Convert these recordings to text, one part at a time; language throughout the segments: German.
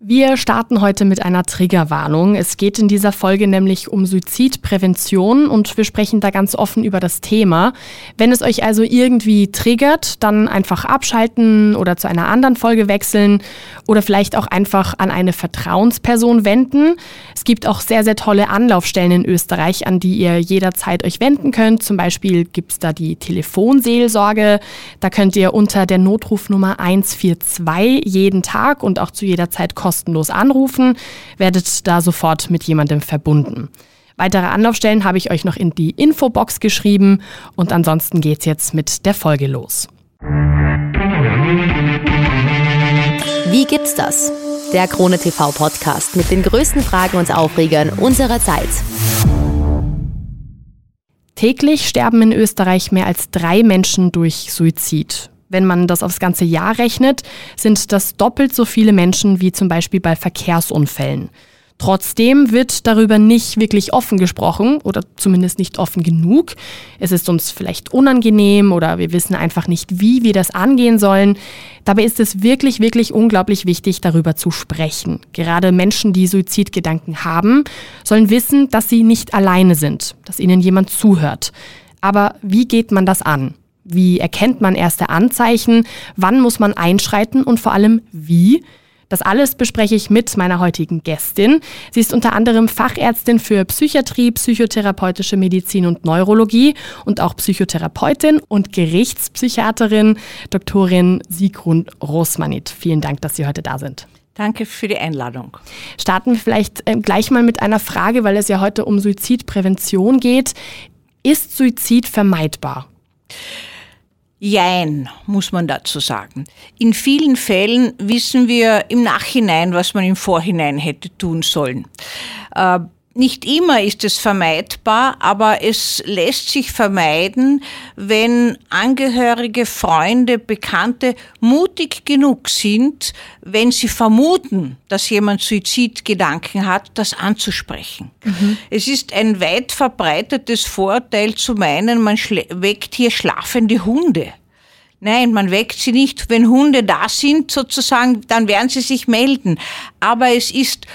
Wir starten heute mit einer Triggerwarnung. Es geht in dieser Folge nämlich um Suizidprävention und wir sprechen da ganz offen über das Thema. Wenn es euch also irgendwie triggert, dann einfach abschalten oder zu einer anderen Folge wechseln oder vielleicht auch einfach an eine Vertrauensperson wenden. Es gibt auch sehr, sehr tolle Anlaufstellen in Österreich, an die ihr jederzeit euch wenden könnt. Zum Beispiel gibt es da die Telefonseelsorge. Da könnt ihr unter der Notrufnummer 142 jeden Tag und auch zu jeder Zeit kostenlos anrufen, werdet da sofort mit jemandem verbunden. Weitere Anlaufstellen habe ich euch noch in die Infobox geschrieben und ansonsten geht's jetzt mit der Folge los. Wie gibt's das? Der Krone TV Podcast mit den größten Fragen und Aufregern unserer Zeit. Täglich sterben in Österreich mehr als drei Menschen durch Suizid. Wenn man das aufs ganze Jahr rechnet, sind das doppelt so viele Menschen wie zum Beispiel bei Verkehrsunfällen. Trotzdem wird darüber nicht wirklich offen gesprochen oder zumindest nicht offen genug. Es ist uns vielleicht unangenehm oder wir wissen einfach nicht, wie wir das angehen sollen. Dabei ist es wirklich, wirklich unglaublich wichtig, darüber zu sprechen. Gerade Menschen, die Suizidgedanken haben, sollen wissen, dass sie nicht alleine sind, dass ihnen jemand zuhört. Aber wie geht man das an? Wie erkennt man erste Anzeichen? Wann muss man einschreiten und vor allem wie? Das alles bespreche ich mit meiner heutigen Gästin. Sie ist unter anderem Fachärztin für Psychiatrie, psychotherapeutische Medizin und Neurologie und auch Psychotherapeutin und Gerichtspsychiaterin, Doktorin Sigrun Rosmanit. Vielen Dank, dass Sie heute da sind. Danke für die Einladung. Starten wir vielleicht äh, gleich mal mit einer Frage, weil es ja heute um Suizidprävention geht. Ist Suizid vermeidbar? Jein, muss man dazu sagen. In vielen Fällen wissen wir im Nachhinein, was man im Vorhinein hätte tun sollen. Nicht immer ist es vermeidbar, aber es lässt sich vermeiden, wenn Angehörige, Freunde, Bekannte mutig genug sind, wenn sie vermuten, dass jemand Suizidgedanken hat, das anzusprechen. Mhm. Es ist ein weit verbreitetes Vorteil zu meinen, man weckt hier schlafende Hunde. Nein, man weckt sie nicht. Wenn Hunde da sind, sozusagen, dann werden sie sich melden. Aber es ist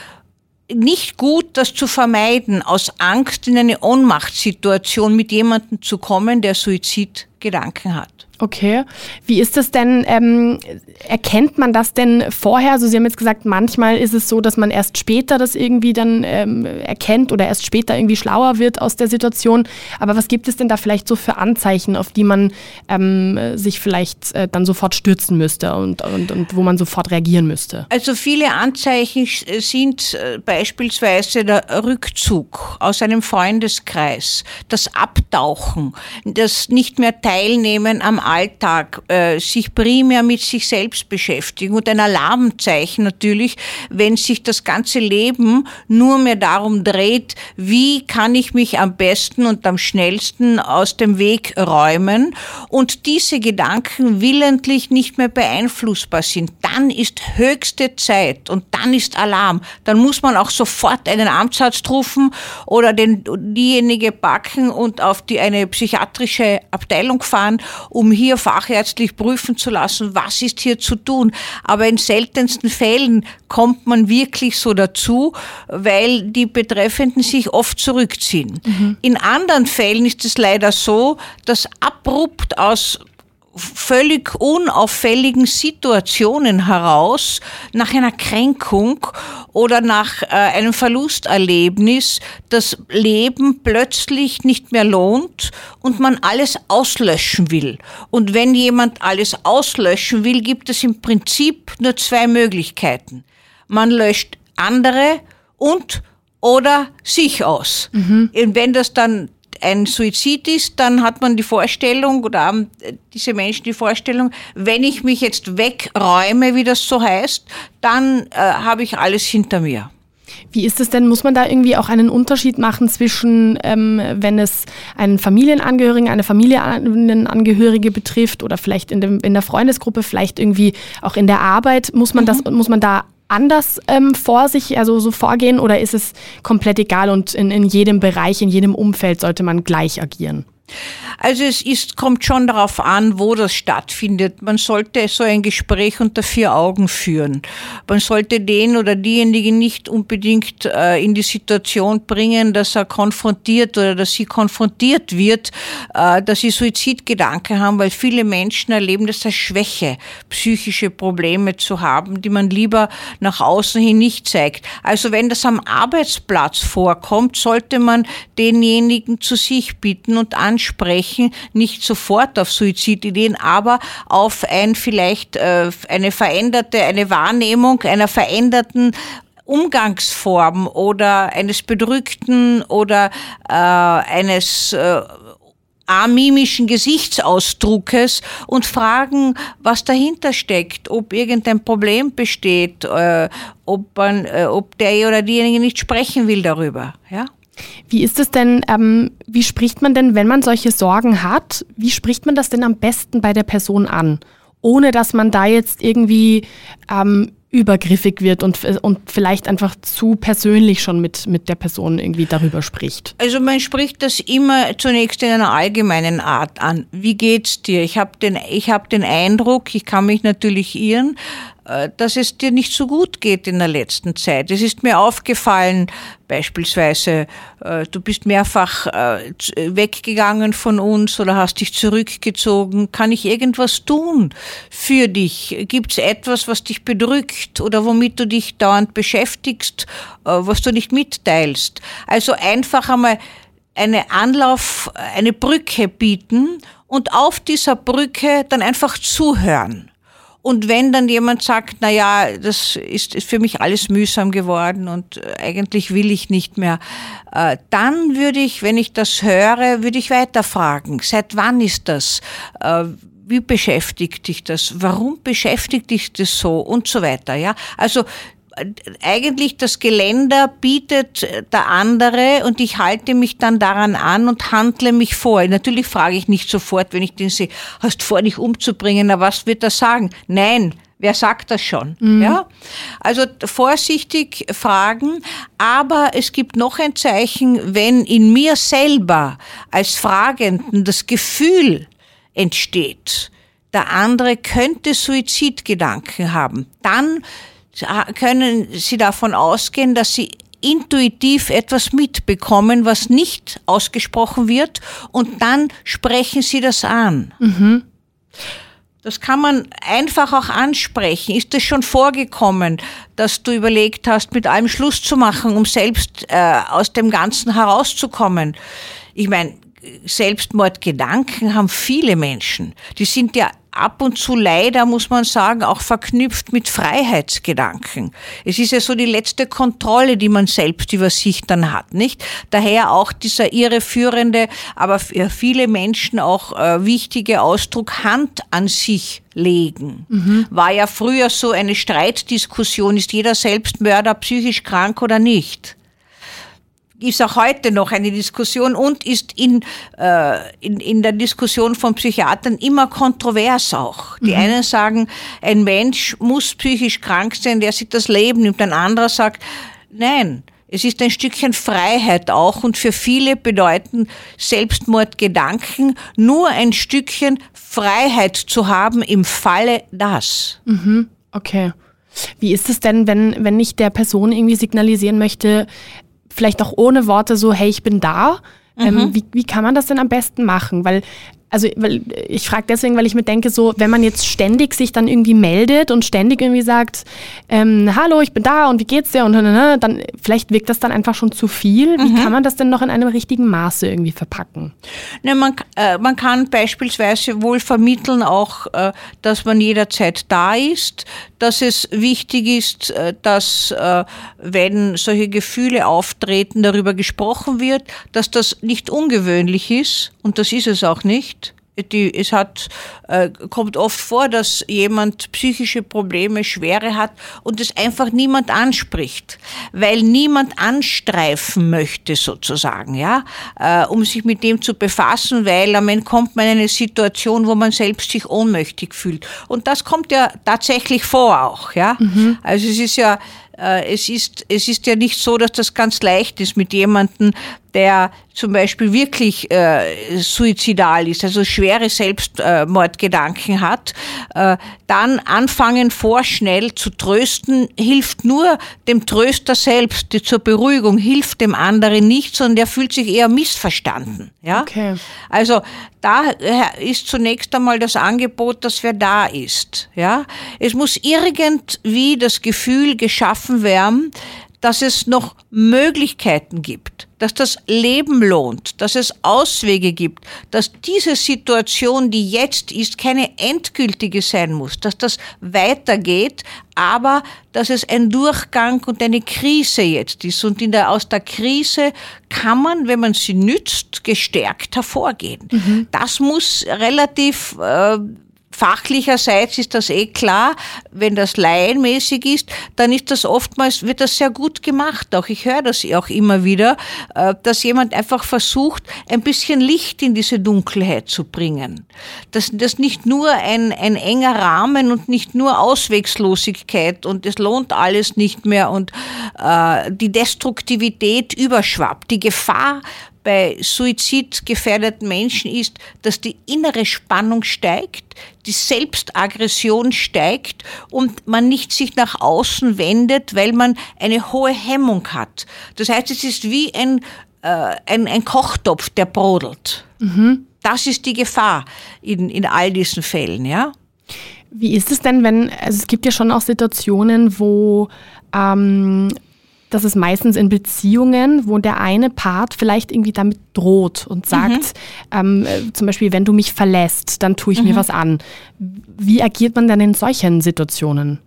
nicht gut, das zu vermeiden, aus Angst in eine Ohnmachtssituation mit jemandem zu kommen, der Suizidgedanken hat. Okay. Wie ist das denn? Ähm, erkennt man das denn vorher? Also Sie haben jetzt gesagt, manchmal ist es so, dass man erst später das irgendwie dann ähm, erkennt oder erst später irgendwie schlauer wird aus der Situation. Aber was gibt es denn da vielleicht so für Anzeichen, auf die man ähm, sich vielleicht äh, dann sofort stürzen müsste und, und, und wo man sofort reagieren müsste? Also viele Anzeichen sind äh, beispielsweise der Rückzug aus einem Freundeskreis, das Abtauchen, das nicht mehr Teilnehmen am Alltag äh, sich primär mit sich selbst beschäftigen und ein Alarmzeichen natürlich, wenn sich das ganze Leben nur mehr darum dreht, wie kann ich mich am besten und am schnellsten aus dem Weg räumen und diese Gedanken willentlich nicht mehr beeinflussbar sind, dann ist höchste Zeit und dann ist Alarm. Dann muss man auch sofort einen Amtsarzt rufen oder den, diejenige packen und auf die, eine psychiatrische Abteilung fahren, um hier fachärztlich prüfen zu lassen, was ist hier zu tun. Aber in seltensten Fällen kommt man wirklich so dazu, weil die Betreffenden sich oft zurückziehen. Mhm. In anderen Fällen ist es leider so, dass abrupt aus völlig unauffälligen Situationen heraus, nach einer Kränkung oder nach äh, einem Verlusterlebnis, das Leben plötzlich nicht mehr lohnt und man alles auslöschen will. Und wenn jemand alles auslöschen will, gibt es im Prinzip nur zwei Möglichkeiten. Man löscht andere und oder sich aus. Mhm. Und wenn das dann ein Suizid ist, dann hat man die Vorstellung oder haben diese Menschen die Vorstellung, wenn ich mich jetzt wegräume, wie das so heißt, dann äh, habe ich alles hinter mir. Wie ist es denn? Muss man da irgendwie auch einen Unterschied machen zwischen, ähm, wenn es einen Familienangehörigen, eine Familienangehörige betrifft oder vielleicht in, dem, in der Freundesgruppe, vielleicht irgendwie auch in der Arbeit? Muss man, mhm. das, muss man da anders ähm, vor sich, also so vorgehen oder ist es komplett egal und in, in jedem Bereich, in jedem Umfeld sollte man gleich agieren? Also es ist, kommt schon darauf an, wo das stattfindet. Man sollte so ein Gespräch unter vier Augen führen. Man sollte den oder diejenigen nicht unbedingt äh, in die Situation bringen, dass er konfrontiert oder dass sie konfrontiert wird, äh, dass sie Suizidgedanken haben, weil viele Menschen erleben das als Schwäche, psychische Probleme zu haben, die man lieber nach außen hin nicht zeigt. Also wenn das am Arbeitsplatz vorkommt, sollte man denjenigen zu sich bitten und ansprechen, nicht sofort auf Suizidideen, aber auf ein vielleicht äh, eine veränderte, eine Wahrnehmung einer veränderten Umgangsform oder eines bedrückten oder äh, eines äh, amimischen Gesichtsausdruckes und fragen, was dahinter steckt, ob irgendein Problem besteht, äh, ob, man, äh, ob der oder diejenige nicht sprechen will darüber. Ja? Wie ist es denn, ähm, wie spricht man denn, wenn man solche Sorgen hat, wie spricht man das denn am besten bei der Person an? Ohne dass man da jetzt irgendwie ähm, übergriffig wird und, und vielleicht einfach zu persönlich schon mit, mit der Person irgendwie darüber spricht? Also man spricht das immer zunächst in einer allgemeinen Art an. Wie geht's dir? Ich habe den, hab den Eindruck, ich kann mich natürlich irren, äh, dass es dir nicht so gut geht in der letzten Zeit. Es ist mir aufgefallen, beispielsweise, äh, du bist mehrfach äh, weggegangen von uns oder hast dich zurückgezogen. Kann ich irgendwas tun für dich? Gibt es etwas, was dich bedrückt oder womit du dich dauernd beschäftigst, was du nicht mitteilst? Also einfach einmal eine Anlauf, eine Brücke bieten und auf dieser Brücke dann einfach zuhören. Und wenn dann jemand sagt, na ja, das ist, ist für mich alles mühsam geworden und äh, eigentlich will ich nicht mehr, äh, dann würde ich, wenn ich das höre, würde ich weiterfragen. Seit wann ist das? Äh, wie beschäftigt dich das? Warum beschäftigt dich das so? Und so weiter, ja. Also eigentlich das Geländer bietet der andere und ich halte mich dann daran an und handle mich vor. Natürlich frage ich nicht sofort, wenn ich den sehe, hast vor, dich umzubringen, na was wird er sagen? Nein, Wer sagt das schon? Mhm. Ja? Also vorsichtig fragen, aber es gibt noch ein Zeichen, wenn in mir selber als Fragenden das Gefühl entsteht, der andere könnte Suizidgedanken haben, dann können Sie davon ausgehen, dass Sie intuitiv etwas mitbekommen, was nicht ausgesprochen wird, und dann sprechen Sie das an. Mhm. Das kann man einfach auch ansprechen. Ist es schon vorgekommen, dass du überlegt hast, mit allem Schluss zu machen, um selbst äh, aus dem Ganzen herauszukommen? Ich meine, Selbstmordgedanken haben viele Menschen. Die sind ja ab und zu leider, muss man sagen, auch verknüpft mit Freiheitsgedanken. Es ist ja so die letzte Kontrolle, die man selbst über sich dann hat, nicht? Daher auch dieser irreführende, aber für viele Menschen auch äh, wichtige Ausdruck Hand an sich legen. Mhm. War ja früher so eine Streitdiskussion, ist jeder Selbstmörder psychisch krank oder nicht? Ist auch heute noch eine Diskussion und ist in, äh, in, in der Diskussion von Psychiatern immer kontrovers auch. Die mhm. einen sagen, ein Mensch muss psychisch krank sein, der sich das Leben nimmt. Ein anderer sagt, nein, es ist ein Stückchen Freiheit auch und für viele bedeuten Selbstmordgedanken nur ein Stückchen Freiheit zu haben im Falle das. Mhm. Okay. Wie ist es denn, wenn, wenn ich der Person irgendwie signalisieren möchte, vielleicht auch ohne Worte so, hey, ich bin da. Ähm, mhm. Ähm, wie, wie kann man das denn am besten machen? Weil also weil ich frage deswegen, weil ich mir denke, so, wenn man jetzt ständig sich dann irgendwie meldet und ständig irgendwie sagt, ähm, hallo, ich bin da und wie geht's dir? Und dann vielleicht wirkt das dann einfach schon zu viel. Wie mhm. kann man das denn noch in einem richtigen Maße irgendwie verpacken? Ne, man, äh, man kann beispielsweise wohl vermitteln auch, äh, dass man jederzeit da ist, dass es wichtig ist, äh, dass äh, wenn solche Gefühle auftreten, darüber gesprochen wird, dass das nicht ungewöhnlich ist und das ist es auch nicht die, es hat, äh, kommt oft vor, dass jemand psychische Probleme, Schwere hat und es einfach niemand anspricht, weil niemand anstreifen möchte sozusagen, ja, äh, um sich mit dem zu befassen, weil am Ende kommt man in eine Situation, wo man selbst sich ohnmächtig fühlt. Und das kommt ja tatsächlich vor auch, ja. Mhm. Also es ist ja äh, es, ist, es ist ja nicht so, dass das ganz leicht ist mit jemandem, der zum Beispiel wirklich äh, suizidal ist, also schwere Selbstmordgedanken hat, äh, dann anfangen vorschnell zu trösten, hilft nur dem Tröster selbst, die zur Beruhigung hilft dem anderen nicht, sondern der fühlt sich eher missverstanden. Ja? Okay. Also da äh, ist zunächst einmal das Angebot, dass wer da ist. Ja? Es muss irgendwie das Gefühl geschaffen werden, dass es noch Möglichkeiten gibt, dass das Leben lohnt, dass es Auswege gibt, dass diese Situation, die jetzt ist, keine endgültige sein muss, dass das weitergeht, aber dass es ein Durchgang und eine Krise jetzt ist. Und in der, aus der Krise kann man, wenn man sie nützt, gestärkt hervorgehen. Mhm. Das muss relativ äh, Fachlicherseits ist das eh klar, wenn das laienmäßig ist, dann ist das oftmals, wird das sehr gut gemacht. Auch ich höre das auch immer wieder, äh, dass jemand einfach versucht, ein bisschen Licht in diese Dunkelheit zu bringen. Dass das nicht nur ein, ein enger Rahmen und nicht nur Auswegslosigkeit und es lohnt alles nicht mehr und äh, die Destruktivität überschwappt. Die Gefahr bei suizidgefährdeten Menschen ist, dass die innere Spannung steigt, die Selbstaggression steigt und man nicht sich nach außen wendet, weil man eine hohe Hemmung hat. Das heißt, es ist wie ein, äh, ein, ein Kochtopf, der brodelt. Mhm. Das ist die Gefahr in, in all diesen Fällen, ja. Wie ist es denn, wenn, also es gibt ja schon auch Situationen, wo ähm, das ist meistens in Beziehungen, wo der eine Part vielleicht irgendwie damit droht und sagt, mhm. ähm, äh, zum Beispiel, wenn du mich verlässt, dann tue ich mhm. mir was an. Wie agiert man dann in solchen Situationen?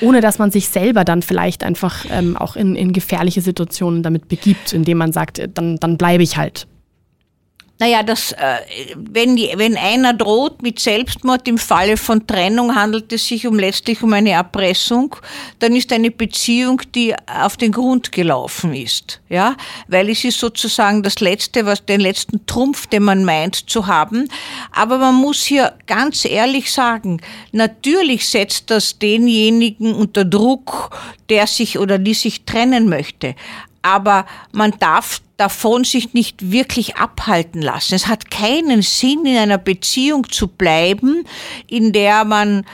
Ohne dass man sich selber dann vielleicht einfach ähm, auch in, in gefährliche Situationen damit begibt, indem man sagt, äh, dann, dann bleibe ich halt. Naja, das, äh, wenn, wenn einer droht mit Selbstmord im Falle von Trennung, handelt es sich um letztlich um eine Erpressung, dann ist eine Beziehung, die auf den Grund gelaufen ist. Ja? Weil es ist sozusagen das Letzte, was den letzten Trumpf, den man meint zu haben. Aber man muss hier ganz ehrlich sagen, natürlich setzt das denjenigen unter Druck, der sich oder die sich trennen möchte aber man darf davon sich nicht wirklich abhalten lassen. Es hat keinen Sinn, in einer Beziehung zu bleiben, in der man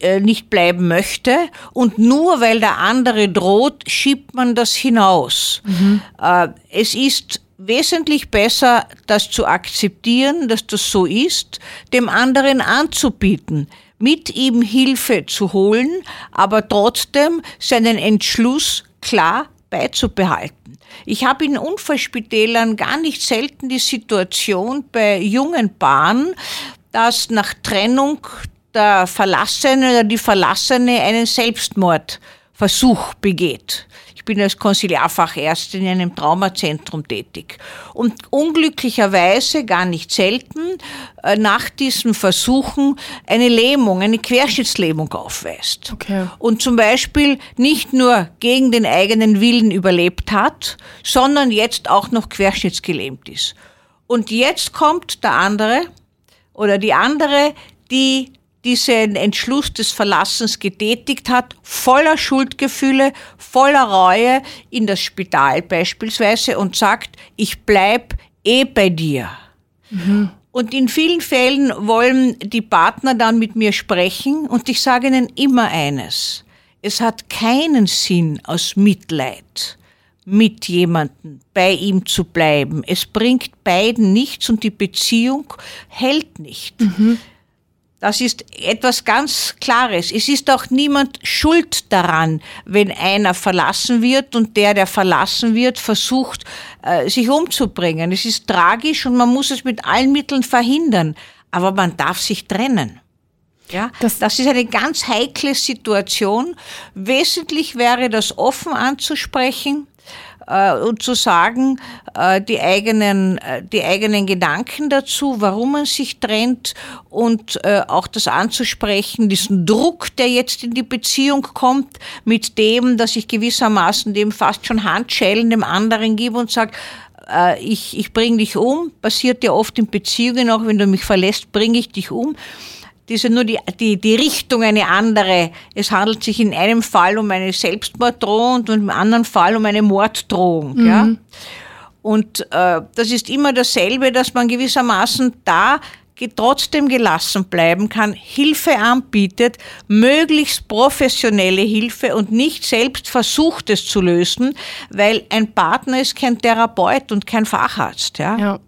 äh, nicht bleiben möchte und nur weil der andere droht, schiebt man das hinaus. Mhm. Äh, es ist wesentlich besser, das zu akzeptieren, dass das so ist, dem anderen anzubieten, mit ihm Hilfe zu holen, aber trotzdem seinen Entschluss klar beizubehalten. Ich habe in Unfallspitälern gar nicht selten die Situation bei jungen Paaren, dass nach Trennung der Verlassene oder die Verlassene einen Selbstmordversuch begeht bin als Konsiliarfachärztin in einem Traumazentrum tätig. Und unglücklicherweise, gar nicht selten, äh, nach diesen Versuchen eine Lähmung, eine Querschnittslähmung aufweist. Okay. Und zum Beispiel nicht nur gegen den eigenen Willen überlebt hat, sondern jetzt auch noch querschnittsgelähmt ist. Und jetzt kommt der andere oder die andere, die diesen Entschluss des Verlassens getätigt hat, voller Schuldgefühle, voller Reue in das Spital beispielsweise und sagt, ich bleib eh bei dir. Mhm. Und in vielen Fällen wollen die Partner dann mit mir sprechen und ich sage ihnen immer eines. Es hat keinen Sinn aus Mitleid mit jemandem bei ihm zu bleiben. Es bringt beiden nichts und die Beziehung hält nicht. Mhm. Das ist etwas ganz Klares. Es ist auch niemand schuld daran, wenn einer verlassen wird und der, der verlassen wird, versucht, äh, sich umzubringen. Es ist tragisch und man muss es mit allen Mitteln verhindern. Aber man darf sich trennen. Ja, das, das ist eine ganz heikle Situation. Wesentlich wäre das offen anzusprechen und zu sagen, äh, die, eigenen, äh, die eigenen Gedanken dazu, warum man sich trennt und äh, auch das anzusprechen, diesen Druck, der jetzt in die Beziehung kommt, mit dem, dass ich gewissermaßen dem fast schon Handschellen dem anderen gebe und sage, äh, ich, ich bringe dich um, passiert ja oft in Beziehungen, auch wenn du mich verlässt, bringe ich dich um diese nur die, die, die Richtung eine andere. Es handelt sich in einem Fall um eine Selbstmorddrohung und im anderen Fall um eine Morddrohung. Mhm. Ja? Und äh, das ist immer dasselbe, dass man gewissermaßen da trotzdem gelassen bleiben kann, Hilfe anbietet, möglichst professionelle Hilfe und nicht selbst versucht es zu lösen, weil ein Partner ist kein Therapeut und kein Facharzt. Ja. ja.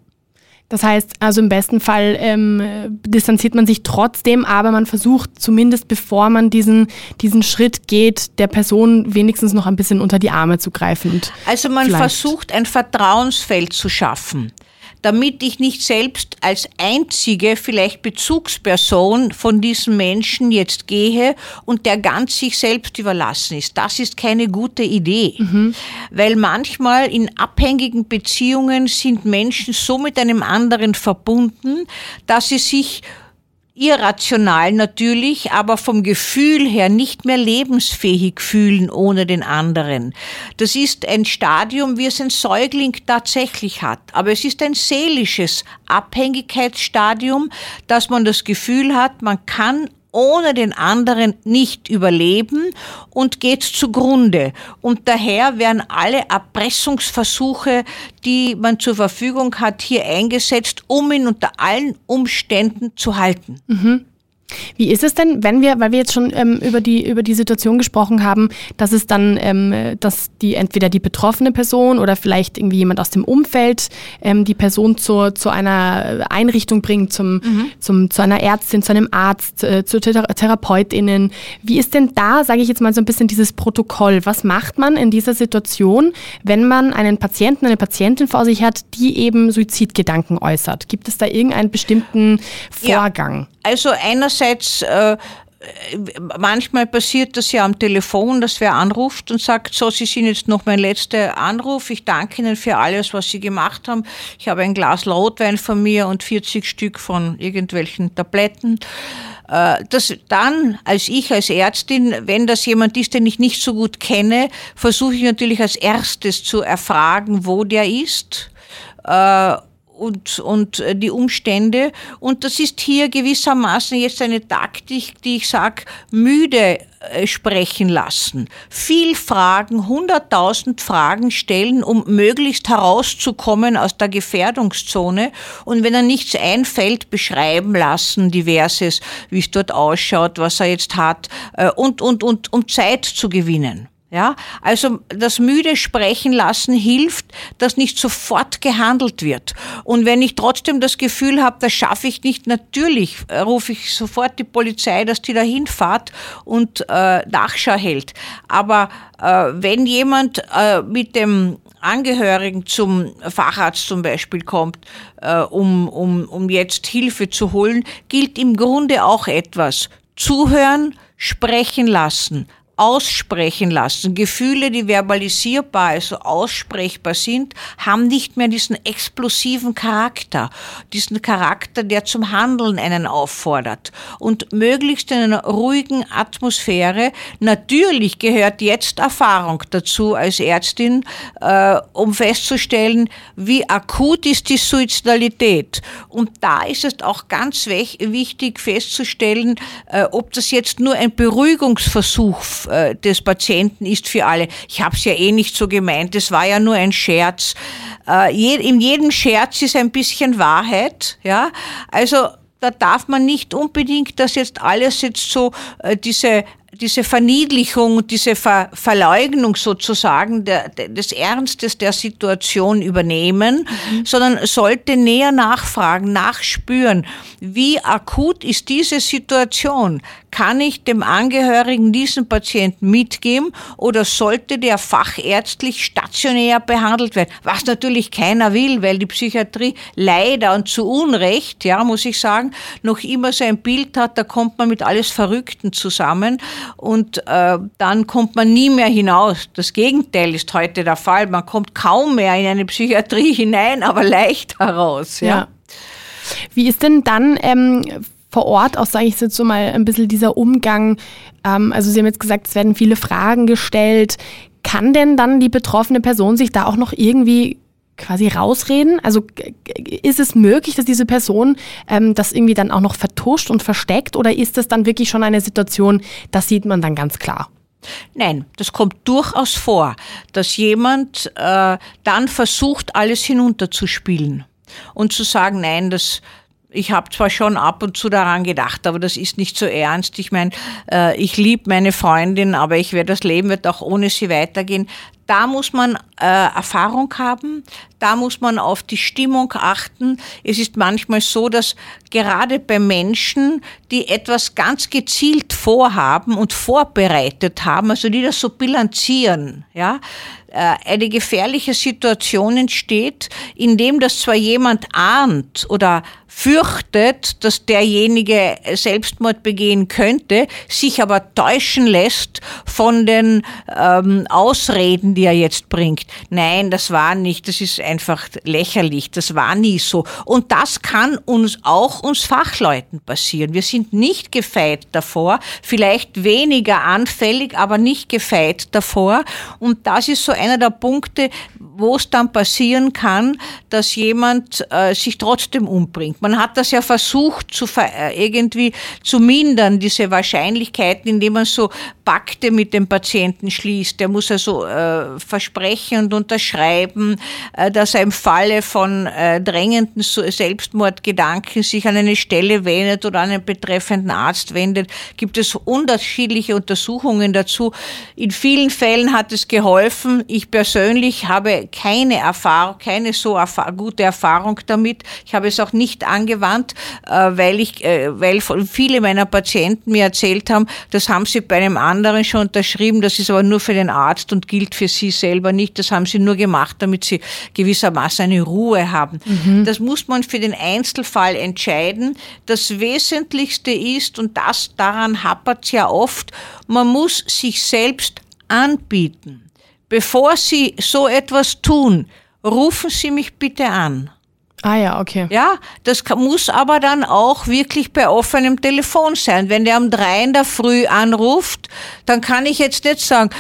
Das heißt, also im besten Fall ähm, distanziert man sich trotzdem, aber man versucht zumindest, bevor man diesen, diesen Schritt geht, der Person wenigstens noch ein bisschen unter die Arme zu greifen. Also man versucht ein Vertrauensfeld zu schaffen damit ich nicht selbst als einzige vielleicht Bezugsperson von diesem Menschen jetzt gehe und der ganz sich selbst überlassen ist. Das ist keine gute Idee, mhm. weil manchmal in abhängigen Beziehungen sind Menschen so mit einem anderen verbunden, dass sie sich irrational natürlich, aber vom Gefühl her nicht mehr lebensfähig fühlen ohne den anderen. Das ist ein Stadium, wie es ein Säugling tatsächlich hat. Aber es ist ein seelisches Abhängigkeitsstadium, dass man das Gefühl hat, man kann ohne den anderen nicht überleben und geht zugrunde. Und daher werden alle Erpressungsversuche, die man zur Verfügung hat, hier eingesetzt, um ihn unter allen Umständen zu halten. Mhm. Wie ist es denn, wenn wir, weil wir jetzt schon ähm, über, die, über die Situation gesprochen haben, dass es dann, ähm, dass die entweder die betroffene Person oder vielleicht irgendwie jemand aus dem Umfeld ähm, die Person zur, zu einer Einrichtung bringt, zum, mhm. zum, zu einer Ärztin, zu einem Arzt, äh, zu Thera TherapeutInnen. Wie ist denn da, sage ich jetzt mal so ein bisschen dieses Protokoll? Was macht man in dieser Situation, wenn man einen Patienten, eine Patientin vor sich hat, die eben Suizidgedanken äußert? Gibt es da irgendeinen bestimmten Vorgang? Ja. Also einerseits äh, manchmal passiert das ja am Telefon, dass wer anruft und sagt, so, Sie sind jetzt noch mein letzter Anruf. Ich danke Ihnen für alles, was Sie gemacht haben. Ich habe ein Glas Rotwein von mir und 40 Stück von irgendwelchen Tabletten. Äh, das dann, als ich als Ärztin, wenn das jemand ist, den ich nicht so gut kenne, versuche ich natürlich als erstes zu erfragen, wo der ist äh, und, und äh, die Umstände. Und das ist hier gewissermaßen jetzt eine Taktik, die ich sage, müde äh, sprechen lassen. Viel Fragen, hunderttausend Fragen stellen, um möglichst herauszukommen aus der Gefährdungszone. Und wenn er nichts einfällt, beschreiben lassen, diverses, wie es dort ausschaut, was er jetzt hat, äh, und, und, und, um Zeit zu gewinnen. Ja, also das müde sprechen lassen hilft, dass nicht sofort gehandelt wird. Und wenn ich trotzdem das Gefühl habe, das schaffe ich nicht, natürlich äh, rufe ich sofort die Polizei, dass die da hinfahrt und äh, Nachschau hält. Aber äh, wenn jemand äh, mit dem Angehörigen zum Facharzt zum Beispiel kommt, äh, um, um, um jetzt Hilfe zu holen, gilt im Grunde auch etwas. Zuhören, sprechen lassen, aussprechen lassen. Gefühle, die verbalisierbar, also aussprechbar sind, haben nicht mehr diesen explosiven Charakter, diesen Charakter, der zum Handeln einen auffordert. Und möglichst in einer ruhigen Atmosphäre. Natürlich gehört jetzt Erfahrung dazu als Ärztin, äh, um festzustellen, wie akut ist die Suizidalität. Und da ist es auch ganz wichtig festzustellen, äh, ob das jetzt nur ein Beruhigungsversuch äh, des Patienten ist für alle. Ich habe es ja eh nicht so gemeint, es war ja nur ein Scherz. Äh, je, in jedem Scherz ist ein bisschen Wahrheit, ja. Also da darf man nicht unbedingt das jetzt alles jetzt so, äh, diese diese Verniedlichung, diese Ver Verleugnung sozusagen der, des Ernstes der Situation übernehmen, mhm. sondern sollte näher nachfragen, nachspüren, wie akut ist diese Situation? Kann ich dem Angehörigen diesen Patienten mitgeben oder sollte der fachärztlich stationär behandelt werden? Was natürlich keiner will, weil die Psychiatrie leider und zu Unrecht, ja, muss ich sagen, noch immer so ein Bild hat, da kommt man mit alles Verrückten zusammen und äh, dann kommt man nie mehr hinaus. Das Gegenteil ist heute der Fall. Man kommt kaum mehr in eine Psychiatrie hinein, aber leicht heraus. Ja. ja. Wie ist denn dann ähm, vor Ort auch, sage ich jetzt so mal, ein bisschen dieser Umgang? Ähm, also Sie haben jetzt gesagt, es werden viele Fragen gestellt. Kann denn dann die betroffene Person sich da auch noch irgendwie quasi rausreden? Also ist es möglich, dass diese Person ähm, das irgendwie dann auch noch vertuscht und versteckt oder ist das dann wirklich schon eine Situation, das sieht man dann ganz klar? Nein, das kommt durchaus vor, dass jemand äh, dann versucht, alles hinunterzuspielen und zu sagen, nein, das, ich habe zwar schon ab und zu daran gedacht, aber das ist nicht so ernst. Ich meine, äh, ich liebe meine Freundin, aber ich werde das Leben wird auch ohne sie weitergehen. Da muss man äh, Erfahrung haben, da muss man auf die Stimmung achten. Es ist manchmal so, dass gerade bei Menschen, die etwas ganz gezielt vorhaben und vorbereitet haben, also die das so bilanzieren, ja, eine gefährliche Situation entsteht, in dem das zwar jemand ahnt oder fürchtet, dass derjenige Selbstmord begehen könnte, sich aber täuschen lässt von den ähm, Ausreden, die er jetzt bringt. Nein, das war nicht, das ist einfach lächerlich, das war nie so. Und das kann uns auch uns Fachleuten passieren. Wir sind nicht gefeit davor, vielleicht weniger anfällig, aber nicht gefeit davor. Und das ist so einer der Punkte, wo es dann passieren kann, dass jemand äh, sich trotzdem umbringt. Man hat das ja versucht, zu äh, irgendwie zu mindern, diese Wahrscheinlichkeiten, indem man so Pakte mit dem Patienten schließt. Der muss also äh, versprechen und unterschreiben, äh, dass er im Falle von äh, drängenden Selbstmordgedanken sich an eine Stelle wendet oder an einen betreffenden Arzt wendet. Gibt es unterschiedliche Untersuchungen dazu. In vielen Fällen hat es geholfen. Ich persönlich habe keine Erfahrung, keine so erfahr gute Erfahrung damit. Ich habe es auch nicht angewandt, äh, weil ich, äh, weil viele meiner Patienten mir erzählt haben, das haben sie bei einem anderen schon unterschrieben, das ist aber nur für den Arzt und gilt für sie selber nicht. Das haben sie nur gemacht, damit sie gewissermaßen eine Ruhe haben. Mhm. Das muss man für den Einzelfall entscheiden. Das Wesentlichste ist, und das daran hapert es ja oft, man muss sich selbst anbieten. Bevor Sie so etwas tun, rufen Sie mich bitte an. Ah ja, okay. Ja, das muss aber dann auch wirklich bei offenem Telefon sein. Wenn der um drei in der Früh anruft, dann kann ich jetzt nicht sagen,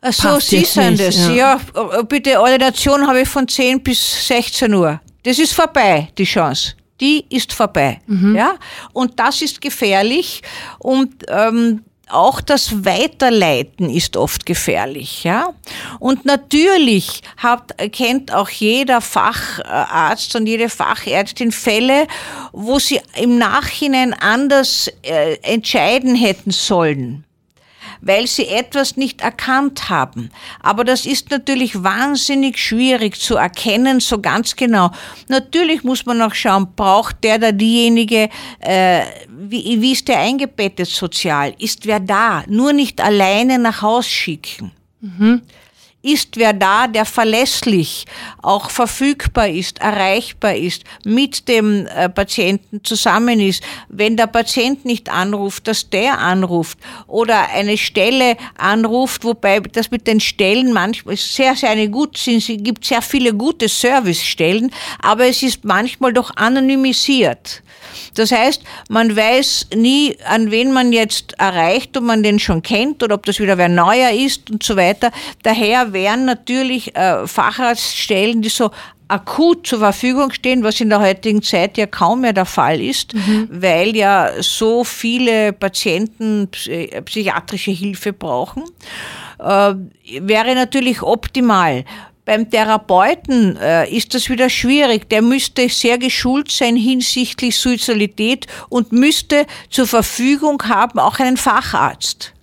so, Passt Sie sind es. Ja. ja, äh, bitte, Ordination habe ich von 10 bis 16 Uhr. Das ist vorbei, die Chance. Die ist vorbei. Mhm. Ja? Und das ist gefährlich. Und ähm, auch das Weiterleiten ist oft gefährlich, ja. Und natürlich hat, kennt auch jeder Facharzt und jede Fachärztin Fälle, wo sie im Nachhinein anders äh, entscheiden hätten sollen weil sie etwas nicht erkannt haben. Aber das ist natürlich wahnsinnig schwierig zu erkennen, so ganz genau. Natürlich muss man auch schauen, braucht der da diejenige, äh, wie, wie ist der eingebettet sozial? Ist wer da? Nur nicht alleine nach Haus schicken. Mhm ist wer da, der verlässlich auch verfügbar ist, erreichbar ist, mit dem äh, Patienten zusammen ist. Wenn der Patient nicht anruft, dass der anruft oder eine Stelle anruft, wobei das mit den Stellen manchmal sehr, sehr eine gut sind. Es gibt sehr viele gute Servicestellen, aber es ist manchmal doch anonymisiert. Das heißt, man weiß nie, an wen man jetzt erreicht, ob man den schon kennt oder ob das wieder wer neuer ist und so weiter. Daher wären natürlich äh, Facharztstellen, die so akut zur Verfügung stehen, was in der heutigen Zeit ja kaum mehr der Fall ist, mhm. weil ja so viele Patienten psychiatrische Hilfe brauchen, äh, wäre natürlich optimal. Beim Therapeuten äh, ist das wieder schwierig. Der müsste sehr geschult sein hinsichtlich Suizidalität und müsste zur Verfügung haben auch einen Facharzt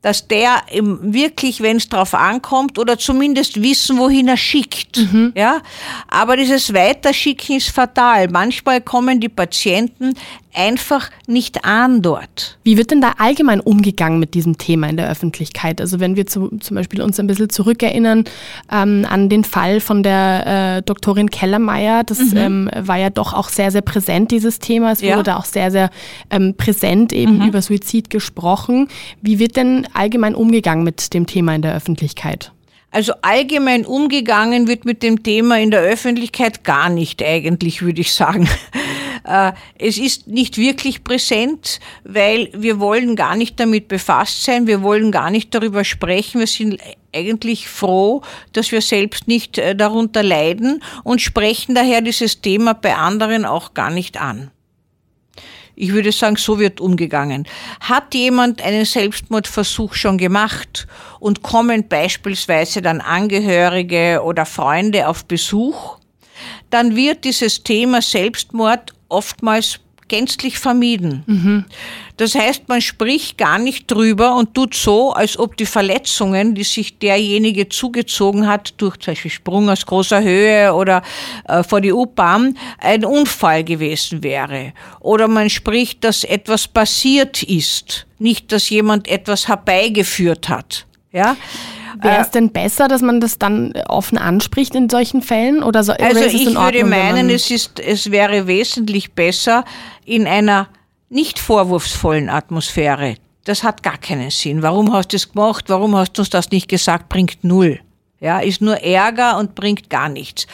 dass der wirklich, wenn es drauf ankommt, oder zumindest wissen, wohin er schickt. Mhm. Ja? Aber dieses Weiterschicken ist fatal. Manchmal kommen die Patienten einfach nicht an dort. Wie wird denn da allgemein umgegangen mit diesem Thema in der Öffentlichkeit? Also wenn wir zu, zum Beispiel uns ein bisschen zurückerinnern ähm, an den Fall von der äh, Doktorin Kellermeier, das mhm. ähm, war ja doch auch sehr, sehr präsent, dieses Thema. Es wurde ja. da auch sehr, sehr ähm, präsent eben mhm. über Suizid gesprochen. Wie wird denn allgemein umgegangen mit dem Thema in der Öffentlichkeit? Also allgemein umgegangen wird mit dem Thema in der Öffentlichkeit gar nicht eigentlich, würde ich sagen. Äh, es ist nicht wirklich präsent, weil wir wollen gar nicht damit befasst sein, wir wollen gar nicht darüber sprechen, wir sind eigentlich froh, dass wir selbst nicht äh, darunter leiden und sprechen daher dieses Thema bei anderen auch gar nicht an. Ich würde sagen, so wird umgegangen. Hat jemand einen Selbstmordversuch schon gemacht und kommen beispielsweise dann Angehörige oder Freunde auf Besuch, dann wird dieses Thema Selbstmord oftmals gänzlich vermieden. Mhm. Das heißt, man spricht gar nicht drüber und tut so, als ob die Verletzungen, die sich derjenige zugezogen hat, durch zum Beispiel Sprung aus großer Höhe oder äh, vor die U-Bahn, ein Unfall gewesen wäre. Oder man spricht, dass etwas passiert ist, nicht, dass jemand etwas herbeigeführt hat. Ja? Wäre es denn besser, dass man das dann offen anspricht in solchen Fällen? Oder so, also oder ich Ordnung, würde meinen, es, ist, es wäre wesentlich besser in einer nicht vorwurfsvollen Atmosphäre. Das hat gar keinen Sinn. Warum hast du es gemacht? Warum hast du uns das nicht gesagt? Bringt null. Ja, ist nur Ärger und bringt gar nichts.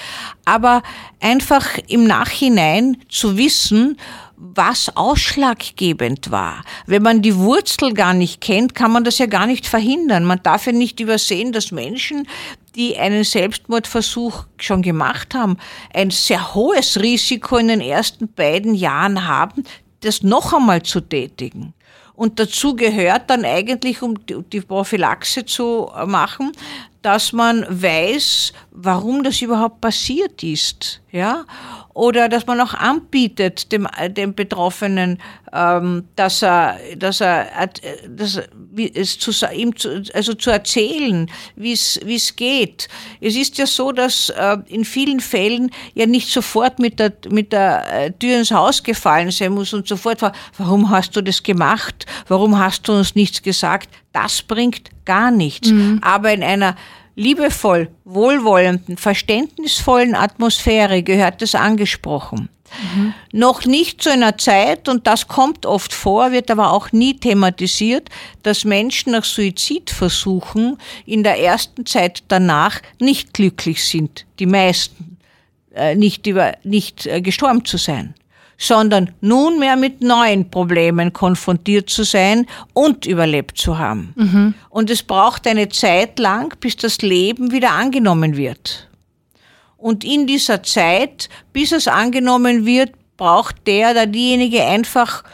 Aber einfach im Nachhinein zu wissen, was ausschlaggebend war. Wenn man die Wurzel gar nicht kennt, kann man das ja gar nicht verhindern. Man darf ja nicht übersehen, dass Menschen, die einen Selbstmordversuch schon gemacht haben, ein sehr hohes Risiko in den ersten beiden Jahren haben, das noch einmal zu tätigen. Und dazu gehört dann eigentlich, um die Prophylaxe zu machen, dass man weiß, warum das überhaupt passiert ist, ja, oder dass man auch anbietet dem, dem Betroffenen, ähm, dass er, dass er, dass, wie es zu, ihm zu, also zu erzählen, wie es, wie es geht. Es ist ja so, dass äh, in vielen Fällen ja nicht sofort mit der, mit der äh, Tür ins Haus gefallen sein muss und sofort, warum hast du das gemacht? Warum hast du uns nichts gesagt? Das bringt gar nichts. Mhm. Aber in einer liebevoll, wohlwollenden, verständnisvollen Atmosphäre gehört es angesprochen. Mhm. Noch nicht zu einer Zeit, und das kommt oft vor, wird aber auch nie thematisiert, dass Menschen nach Suizidversuchen in der ersten Zeit danach nicht glücklich sind, die meisten, äh, nicht, über, nicht äh, gestorben zu sein sondern nunmehr mit neuen Problemen konfrontiert zu sein und überlebt zu haben. Mhm. Und es braucht eine Zeit lang, bis das Leben wieder angenommen wird. Und in dieser Zeit, bis es angenommen wird, braucht der oder diejenige einfach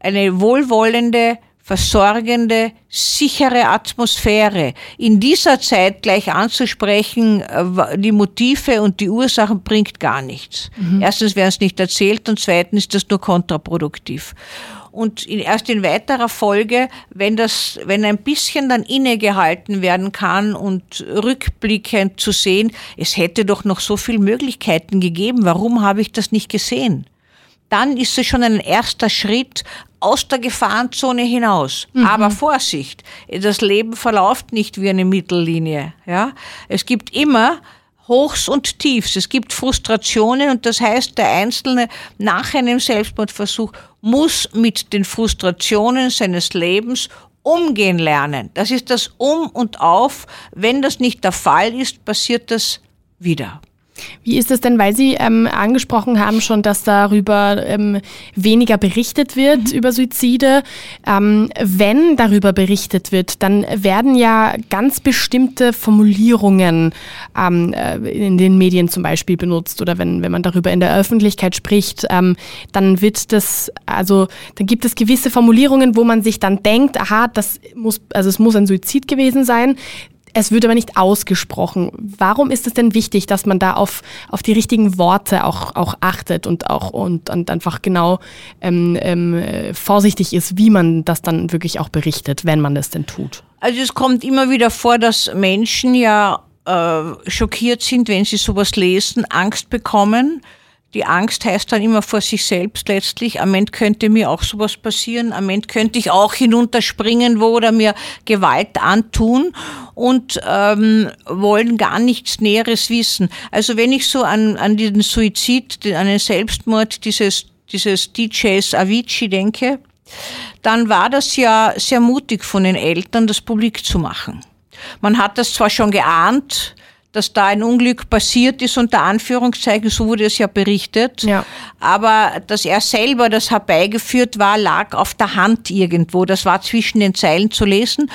eine wohlwollende, versorgende, sichere Atmosphäre. In dieser Zeit gleich anzusprechen, äh, die Motive und die Ursachen bringt gar nichts. Mhm. Erstens werden es nicht erzählt und zweitens ist das nur kontraproduktiv. Und in, erst in weiterer Folge, wenn das, wenn ein bisschen dann innegehalten werden kann und rückblickend zu sehen, es hätte doch noch so viele Möglichkeiten gegeben, warum habe ich das nicht gesehen? Dann ist es schon ein erster Schritt, aus der Gefahrenzone hinaus. Mhm. Aber Vorsicht, das Leben verläuft nicht wie eine Mittellinie. Ja? Es gibt immer Hochs und Tiefs. Es gibt Frustrationen und das heißt, der Einzelne nach einem Selbstmordversuch muss mit den Frustrationen seines Lebens umgehen lernen. Das ist das Um und Auf. Wenn das nicht der Fall ist, passiert das wieder. Wie ist es denn, weil Sie ähm, angesprochen haben schon, dass darüber ähm, weniger berichtet wird, mhm. über Suizide. Ähm, wenn darüber berichtet wird, dann werden ja ganz bestimmte Formulierungen ähm, äh, in den Medien zum Beispiel benutzt oder wenn, wenn man darüber in der Öffentlichkeit spricht, ähm, dann wird das, also dann gibt es gewisse Formulierungen, wo man sich dann denkt, aha, das muss, also es muss ein Suizid gewesen sein es wird aber nicht ausgesprochen. Warum ist es denn wichtig, dass man da auf, auf die richtigen Worte auch, auch achtet und auch und, und einfach genau ähm, ähm, vorsichtig ist, wie man das dann wirklich auch berichtet, wenn man das denn tut? Also es kommt immer wieder vor, dass Menschen ja äh, schockiert sind, wenn sie sowas lesen, Angst bekommen die Angst heißt dann immer vor sich selbst letztlich, am Ende könnte mir auch sowas passieren, am Ende könnte ich auch hinunterspringen wo oder mir Gewalt antun und ähm, wollen gar nichts Näheres wissen. Also wenn ich so an, an den Suizid, an den Selbstmord dieses, dieses DJs Avicii denke, dann war das ja sehr mutig von den Eltern, das publik zu machen. Man hat das zwar schon geahnt, dass da ein Unglück passiert ist, unter Anführungszeichen, so wurde es ja berichtet. Ja. Aber dass er selber das herbeigeführt war, lag auf der Hand irgendwo. Das war zwischen den Zeilen zu lesen.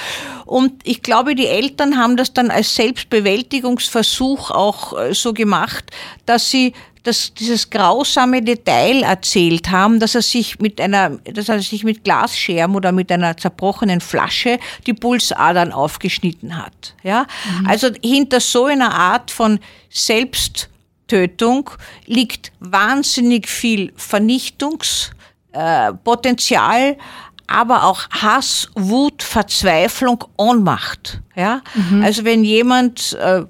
Und ich glaube, die Eltern haben das dann als Selbstbewältigungsversuch auch äh, so gemacht, dass sie das, dieses grausame Detail erzählt haben, dass er sich mit einer, dass er sich mit Glasscherben oder mit einer zerbrochenen Flasche die Pulsadern aufgeschnitten hat. Ja, mhm. also hinter so einer Art von Selbsttötung liegt wahnsinnig viel Vernichtungspotenzial, aber auch Hass, Wut, Verzweiflung, Ohnmacht. Ja, mhm. also wenn jemand äh,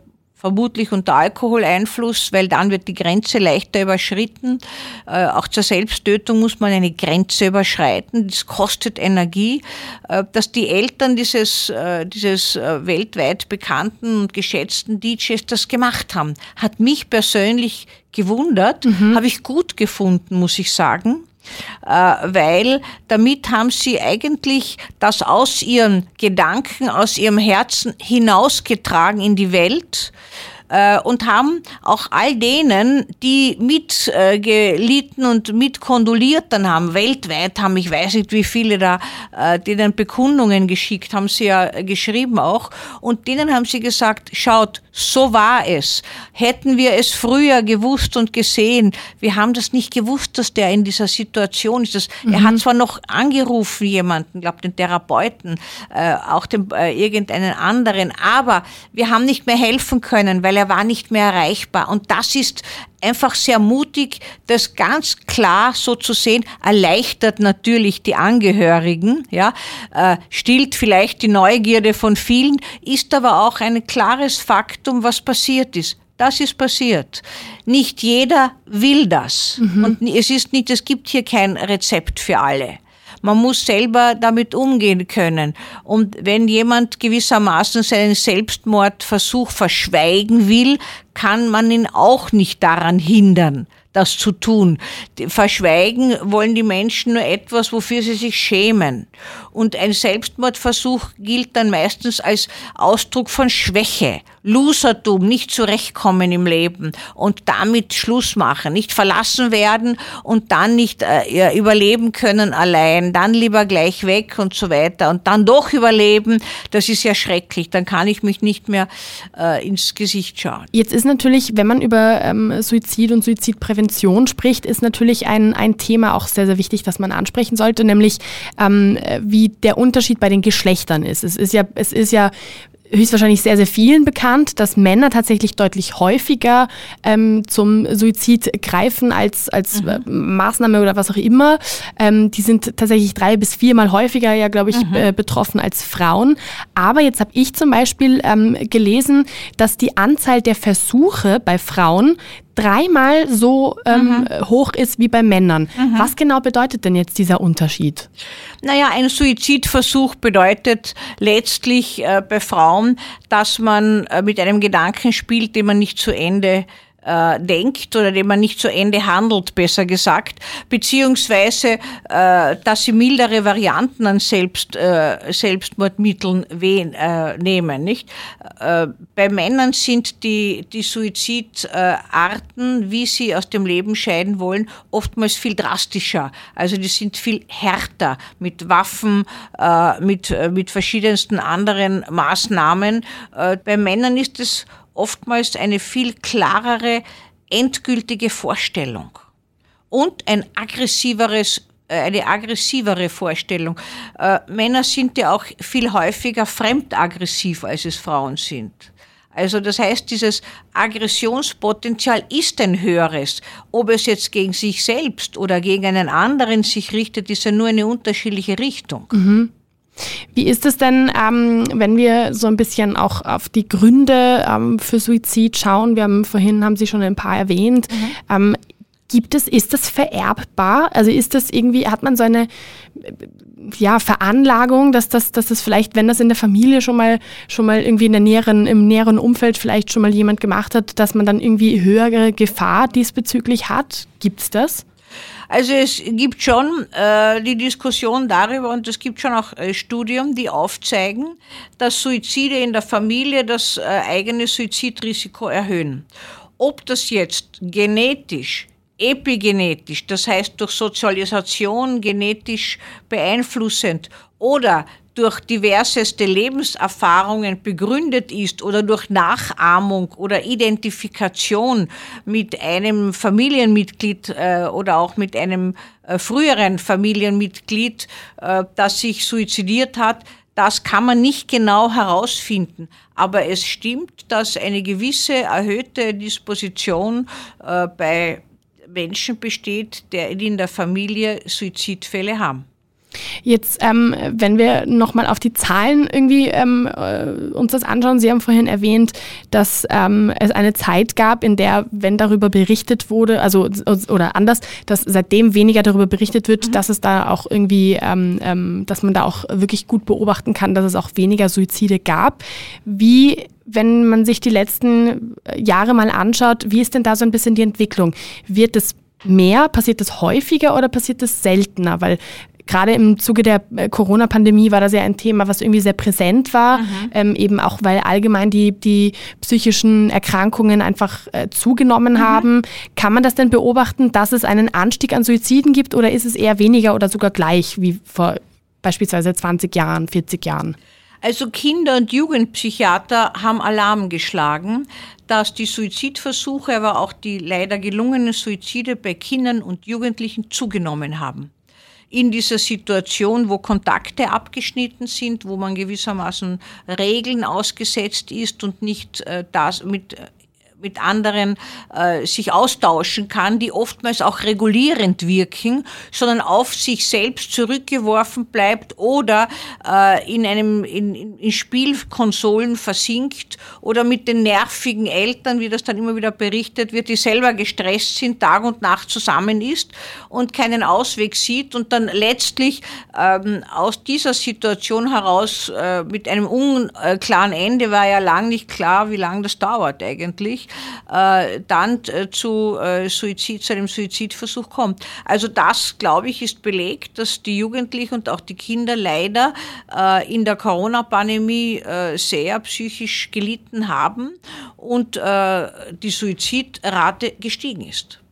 vermutlich unter Alkoholeinfluss, weil dann wird die Grenze leichter überschritten. Äh, auch zur Selbsttötung muss man eine Grenze überschreiten. Das kostet Energie. Äh, dass die Eltern dieses, äh, dieses weltweit bekannten und geschätzten DJs das gemacht haben, hat mich persönlich gewundert, mhm. habe ich gut gefunden, muss ich sagen weil damit haben sie eigentlich das aus ihren Gedanken, aus ihrem Herzen hinausgetragen in die Welt äh, und haben auch all denen, die mitgelitten äh, und mitkondoliert dann haben, weltweit haben, ich weiß nicht, wie viele da, äh, denen Bekundungen geschickt, haben sie ja geschrieben auch, und denen haben sie gesagt, schaut, so war es. Hätten wir es früher gewusst und gesehen, wir haben das nicht gewusst, dass der in dieser Situation ist. Das, mhm. Er hat zwar noch angerufen, jemanden, glaube den Therapeuten, äh, auch den, äh, irgendeinen anderen, aber wir haben nicht mehr helfen können, weil er war nicht mehr erreichbar. Und das ist einfach sehr mutig, das ganz klar so zu sehen, erleichtert natürlich die Angehörigen, ja, äh, stillt vielleicht die Neugierde von vielen, ist aber auch ein klares Faktum, was passiert ist. Das ist passiert. Nicht jeder will das. Mhm. Und es ist nicht, es gibt hier kein Rezept für alle. Man muss selber damit umgehen können. Und wenn jemand gewissermaßen seinen Selbstmordversuch verschweigen will, kann man ihn auch nicht daran hindern das zu tun. Verschweigen wollen die Menschen nur etwas, wofür sie sich schämen. Und ein Selbstmordversuch gilt dann meistens als Ausdruck von Schwäche, Losertum, nicht zurechtkommen im Leben und damit Schluss machen, nicht verlassen werden und dann nicht äh, überleben können allein, dann lieber gleich weg und so weiter und dann doch überleben, das ist ja schrecklich, dann kann ich mich nicht mehr äh, ins Gesicht schauen. Jetzt ist natürlich, wenn man über ähm, Suizid und Suizidprävention spricht, ist natürlich ein, ein Thema auch sehr, sehr wichtig, das man ansprechen sollte, nämlich ähm, wie der Unterschied bei den Geschlechtern ist. Es ist ja, es ist ja höchstwahrscheinlich sehr, sehr vielen bekannt, dass Männer tatsächlich deutlich häufiger ähm, zum Suizid greifen als, als mhm. äh, Maßnahme oder was auch immer. Ähm, die sind tatsächlich drei bis viermal häufiger, ja, glaube ich, mhm. äh, betroffen als Frauen. Aber jetzt habe ich zum Beispiel ähm, gelesen, dass die Anzahl der Versuche bei Frauen dreimal so ähm, mhm. hoch ist wie bei Männern. Mhm. Was genau bedeutet denn jetzt dieser Unterschied? Naja, ein Suizidversuch bedeutet letztlich äh, bei Frauen, dass man äh, mit einem Gedanken spielt, den man nicht zu Ende äh, denkt oder dem man nicht zu Ende handelt, besser gesagt, beziehungsweise, äh, dass sie mildere Varianten an Selbst, äh, Selbstmordmitteln wehen, äh, nehmen. Nicht? Äh, bei Männern sind die, die Suizidarten, wie sie aus dem Leben scheiden wollen, oftmals viel drastischer. Also die sind viel härter mit Waffen, äh, mit, mit verschiedensten anderen Maßnahmen. Äh, bei Männern ist es oftmals eine viel klarere, endgültige Vorstellung und ein aggressiveres äh, eine aggressivere Vorstellung. Äh, Männer sind ja auch viel häufiger fremdaggressiv, als es Frauen sind. Also das heißt, dieses Aggressionspotenzial ist ein höheres. Ob es jetzt gegen sich selbst oder gegen einen anderen sich richtet, ist ja nur eine unterschiedliche Richtung. Mhm. Wie ist es denn, ähm, wenn wir so ein bisschen auch auf die Gründe ähm, für Suizid schauen? Wir haben vorhin, haben Sie schon ein paar erwähnt. Mhm. Ähm, gibt es, ist das vererbbar? Also ist das irgendwie, hat man so eine ja, Veranlagung, dass das, dass das vielleicht, wenn das in der Familie schon mal, schon mal irgendwie in der näheren, im näheren Umfeld vielleicht schon mal jemand gemacht hat, dass man dann irgendwie höhere Gefahr diesbezüglich hat? Gibt es das? Also es gibt schon äh, die Diskussion darüber und es gibt schon auch äh, Studien, die aufzeigen, dass Suizide in der Familie das äh, eigene Suizidrisiko erhöhen. Ob das jetzt genetisch epigenetisch, das heißt durch Sozialisation genetisch beeinflussend oder durch diverseste Lebenserfahrungen begründet ist oder durch Nachahmung oder Identifikation mit einem Familienmitglied äh, oder auch mit einem äh, früheren Familienmitglied, äh, das sich suizidiert hat, das kann man nicht genau herausfinden. Aber es stimmt, dass eine gewisse erhöhte Disposition äh, bei Menschen besteht, die in der Familie Suizidfälle haben. Jetzt, ähm, wenn wir nochmal auf die Zahlen irgendwie ähm, äh, uns das anschauen, Sie haben vorhin erwähnt, dass ähm, es eine Zeit gab, in der, wenn darüber berichtet wurde, also oder anders, dass seitdem weniger darüber berichtet wird, mhm. dass es da auch irgendwie, ähm, ähm, dass man da auch wirklich gut beobachten kann, dass es auch weniger Suizide gab. Wie wenn man sich die letzten Jahre mal anschaut, wie ist denn da so ein bisschen die Entwicklung? Wird es mehr? Passiert das häufiger oder passiert das seltener? Weil gerade im Zuge der äh, Corona-Pandemie war das ja ein Thema, was irgendwie sehr präsent war, mhm. ähm, eben auch weil allgemein die, die psychischen Erkrankungen einfach äh, zugenommen mhm. haben. Kann man das denn beobachten, dass es einen Anstieg an Suiziden gibt oder ist es eher weniger oder sogar gleich wie vor beispielsweise 20 Jahren, 40 Jahren? Also Kinder- und Jugendpsychiater haben Alarm geschlagen, dass die Suizidversuche, aber auch die leider gelungenen Suizide bei Kindern und Jugendlichen zugenommen haben in dieser Situation, wo Kontakte abgeschnitten sind, wo man gewissermaßen Regeln ausgesetzt ist und nicht äh, das mit mit anderen äh, sich austauschen kann, die oftmals auch regulierend wirken, sondern auf sich selbst zurückgeworfen bleibt oder äh, in einem in, in Spielkonsolen versinkt oder mit den nervigen Eltern, wie das dann immer wieder berichtet wird, die selber gestresst sind, Tag und Nacht zusammen ist und keinen Ausweg sieht und dann letztlich ähm, aus dieser Situation heraus äh, mit einem unklaren Ende war ja lang nicht klar, wie lange das dauert eigentlich, äh, dann äh, zu äh, Suizid, zu einem Suizidversuch kommt. Also das, glaube ich, ist belegt, dass die Jugendlichen und auch die Kinder leider äh, in der Corona-Pandemie äh, sehr psychisch gelitten haben und äh, die Suizidrate gestiegen ist.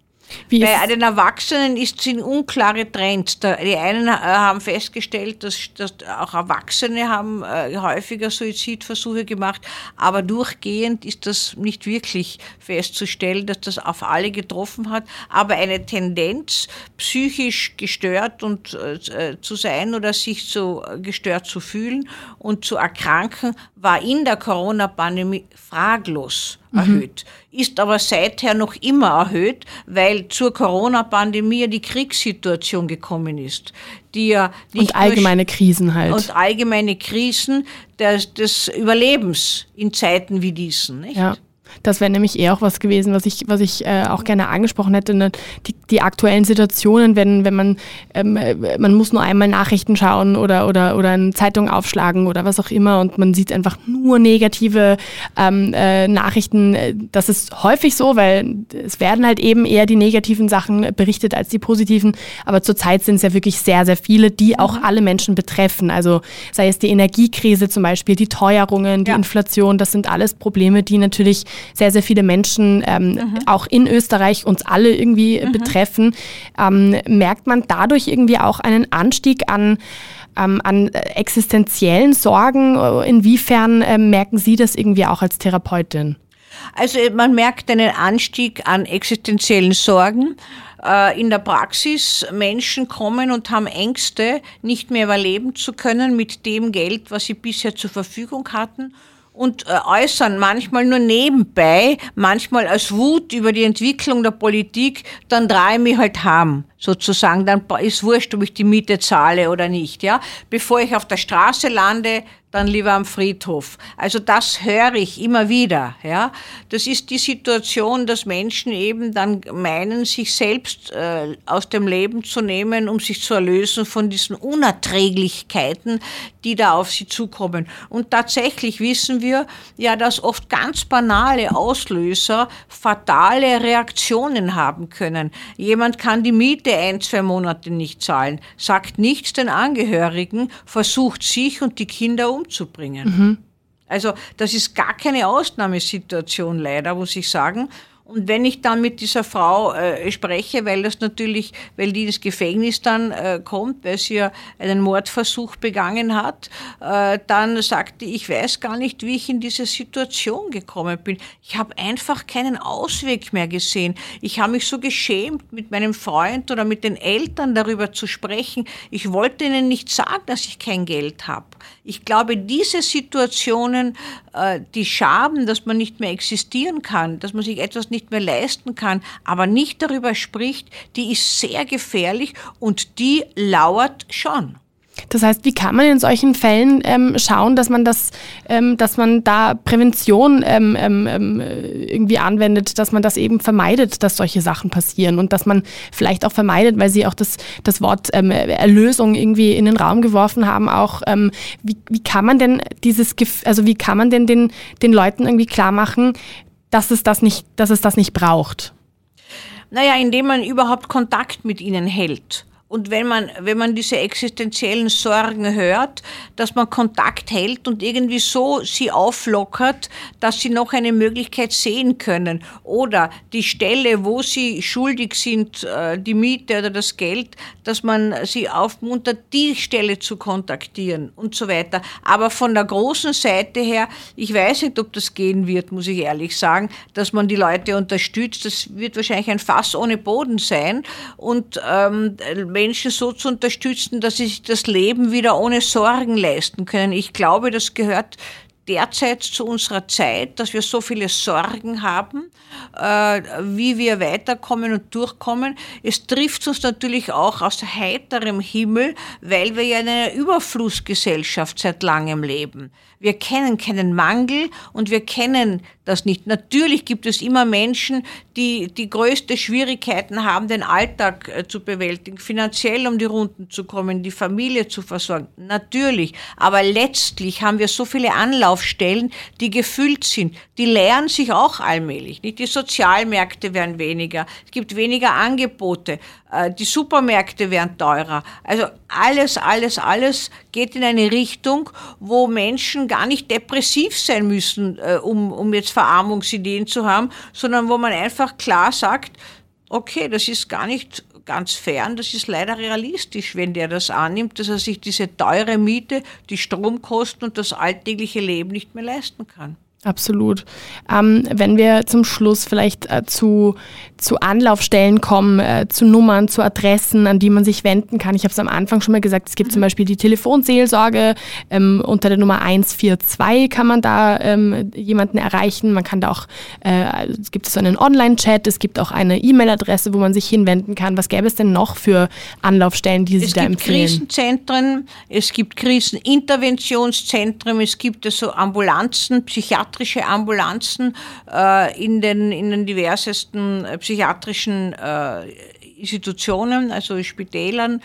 Wie Bei den Erwachsenen ist, sind unklare Trends. Die einen äh, haben festgestellt, dass, dass auch Erwachsene haben äh, häufiger Suizidversuche gemacht, aber durchgehend ist das nicht wirklich festzustellen, dass das auf alle getroffen hat. Aber eine Tendenz, psychisch gestört und äh, zu sein oder sich so gestört zu fühlen und zu erkranken, war in der Corona-Pandemie fraglos mhm. erhöht, ist aber seither noch immer erhöht, weil zur Corona-Pandemie die Kriegssituation gekommen ist. Die ja und allgemeine Krisen halt. Und allgemeine Krisen des, des Überlebens in Zeiten wie diesen. Nicht? Ja. Das wäre nämlich eher auch was gewesen, was ich, was ich äh, auch gerne angesprochen hätte. Ne? Die, die aktuellen Situationen, wenn, wenn man, ähm, äh, man muss nur einmal Nachrichten schauen oder, oder, oder eine Zeitung aufschlagen oder was auch immer und man sieht einfach nur negative ähm, äh, Nachrichten. Das ist häufig so, weil es werden halt eben eher die negativen Sachen berichtet als die positiven. Aber zurzeit sind es ja wirklich sehr, sehr viele, die auch mhm. alle Menschen betreffen. Also sei es die Energiekrise zum Beispiel, die Teuerungen, die ja. Inflation, das sind alles Probleme, die natürlich sehr, sehr viele Menschen ähm, mhm. auch in Österreich uns alle irgendwie mhm. betreffen, ähm, merkt man dadurch irgendwie auch einen Anstieg an ähm, an existenziellen Sorgen. Inwiefern äh, merken Sie das irgendwie auch als Therapeutin? Also man merkt einen Anstieg an existenziellen Sorgen äh, in der Praxis Menschen kommen und haben Ängste, nicht mehr überleben zu können mit dem Geld, was sie bisher zur Verfügung hatten und äh, äußern manchmal nur nebenbei, manchmal als Wut über die Entwicklung der Politik, dann drehe ich mich halt haben, sozusagen. Dann ist wurscht, ob ich die Miete zahle oder nicht. Ja? Bevor ich auf der Straße lande, dann lieber am Friedhof. Also das höre ich immer wieder. Ja, das ist die Situation, dass Menschen eben dann meinen, sich selbst äh, aus dem Leben zu nehmen, um sich zu erlösen von diesen Unerträglichkeiten, die da auf sie zukommen. Und tatsächlich wissen wir ja, dass oft ganz banale Auslöser fatale Reaktionen haben können. Jemand kann die Miete ein, zwei Monate nicht zahlen, sagt nichts den Angehörigen, versucht sich und die Kinder umzubringen. Mhm. Also das ist gar keine Ausnahmesituation leider, muss ich sagen. Und wenn ich dann mit dieser Frau äh, spreche, weil das natürlich, weil die ins Gefängnis dann äh, kommt, weil sie ja einen Mordversuch begangen hat, äh, dann sagte ich, ich weiß gar nicht, wie ich in diese Situation gekommen bin. Ich habe einfach keinen Ausweg mehr gesehen. Ich habe mich so geschämt, mit meinem Freund oder mit den Eltern darüber zu sprechen. Ich wollte ihnen nicht sagen, dass ich kein Geld habe. Ich glaube, diese Situationen, äh, die Schaben, dass man nicht mehr existieren kann, dass man sich etwas nicht mehr leisten kann, aber nicht darüber spricht, die ist sehr gefährlich und die lauert schon. Das heißt, wie kann man in solchen Fällen ähm, schauen, dass man das, ähm, dass man da Prävention ähm, ähm, ähm, irgendwie anwendet, dass man das eben vermeidet, dass solche Sachen passieren und dass man vielleicht auch vermeidet, weil Sie auch das, das Wort ähm, Erlösung irgendwie in den Raum geworfen haben, auch wie, wie kann man denn dieses, also wie kann man denn den, den Leuten irgendwie klar machen, dass es das nicht, dass es das nicht braucht? Naja, indem man überhaupt Kontakt mit ihnen hält. Und wenn man, wenn man diese existenziellen Sorgen hört, dass man Kontakt hält und irgendwie so sie auflockert, dass sie noch eine Möglichkeit sehen können. Oder die Stelle, wo sie schuldig sind, äh, die Miete oder das Geld, dass man sie aufmuntert, die Stelle zu kontaktieren und so weiter. Aber von der großen Seite her, ich weiß nicht, ob das gehen wird, muss ich ehrlich sagen, dass man die Leute unterstützt. Das wird wahrscheinlich ein Fass ohne Boden sein. Und ähm, Menschen so zu unterstützen, dass sie sich das Leben wieder ohne Sorgen leisten können. Ich glaube, das gehört derzeit zu unserer Zeit, dass wir so viele Sorgen haben, äh, wie wir weiterkommen und durchkommen. Es trifft uns natürlich auch aus heiterem Himmel, weil wir ja in einer Überflussgesellschaft seit langem leben. Wir kennen keinen Mangel und wir kennen das nicht. Natürlich gibt es immer Menschen, die die größte Schwierigkeiten haben, den Alltag äh, zu bewältigen, finanziell um die Runden zu kommen, die Familie zu versorgen. Natürlich. Aber letztlich haben wir so viele Anlaufstellen, die gefüllt sind. Die leeren sich auch allmählich. Nicht? Die Sozialmärkte werden weniger. Es gibt weniger Angebote. Äh, die Supermärkte werden teurer. Also alles, alles, alles geht in eine Richtung, wo Menschen gar nicht depressiv sein müssen, äh, um, um jetzt Verarmungsideen zu haben, sondern wo man einfach klar sagt, okay, das ist gar nicht ganz fern, das ist leider realistisch, wenn der das annimmt, dass er sich diese teure Miete, die Stromkosten und das alltägliche Leben nicht mehr leisten kann. Absolut. Ähm, wenn wir zum Schluss vielleicht äh, zu, zu Anlaufstellen kommen, äh, zu Nummern, zu Adressen, an die man sich wenden kann. Ich habe es am Anfang schon mal gesagt, es gibt mhm. zum Beispiel die Telefonseelsorge. Ähm, unter der Nummer 142 kann man da ähm, jemanden erreichen. Man kann da auch, äh, es gibt so einen Online-Chat, es gibt auch eine E-Mail-Adresse, wo man sich hinwenden kann. Was gäbe es denn noch für Anlaufstellen, die Sie es da empfehlen? Es gibt Krisenzentren, es gibt Kriseninterventionszentren, es gibt also Ambulanzen, Psychiatrien psychiatrische Ambulanzen äh, in, den, in den diversesten äh, psychiatrischen äh, Institutionen, also Spitälern.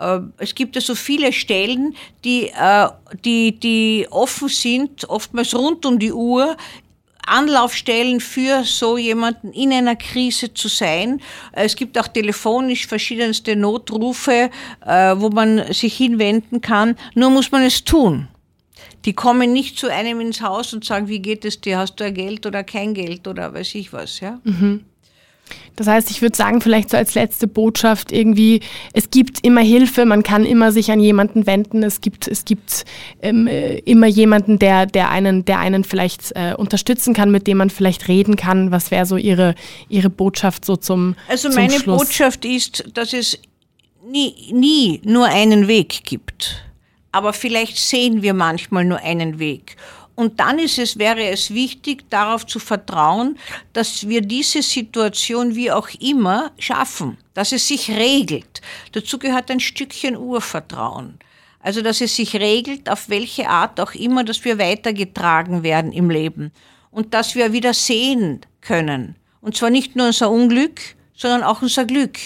Äh, es gibt also viele Stellen, die, äh, die, die offen sind, oftmals rund um die Uhr, Anlaufstellen für so jemanden in einer Krise zu sein. Es gibt auch telefonisch verschiedenste Notrufe, wo man sich hinwenden kann. Nur muss man es tun. Die kommen nicht zu einem ins Haus und sagen, wie geht es dir? Hast du Geld oder kein Geld oder weiß ich was, ja? Mhm. Das heißt, ich würde sagen, vielleicht so als letzte Botschaft irgendwie, es gibt immer Hilfe, man kann immer sich an jemanden wenden, es gibt, es gibt ähm, äh, immer jemanden, der, der, einen, der einen vielleicht äh, unterstützen kann, mit dem man vielleicht reden kann. Was wäre so Ihre, Ihre Botschaft so zum Also zum meine Schluss? Botschaft ist, dass es nie, nie nur einen Weg gibt aber vielleicht sehen wir manchmal nur einen Weg. Und dann ist es, wäre es wichtig, darauf zu vertrauen, dass wir diese Situation wie auch immer schaffen, dass es sich regelt. Dazu gehört ein Stückchen Urvertrauen. Also, dass es sich regelt, auf welche Art auch immer, dass wir weitergetragen werden im Leben und dass wir wieder sehen können. Und zwar nicht nur unser Unglück, sondern auch unser Glück.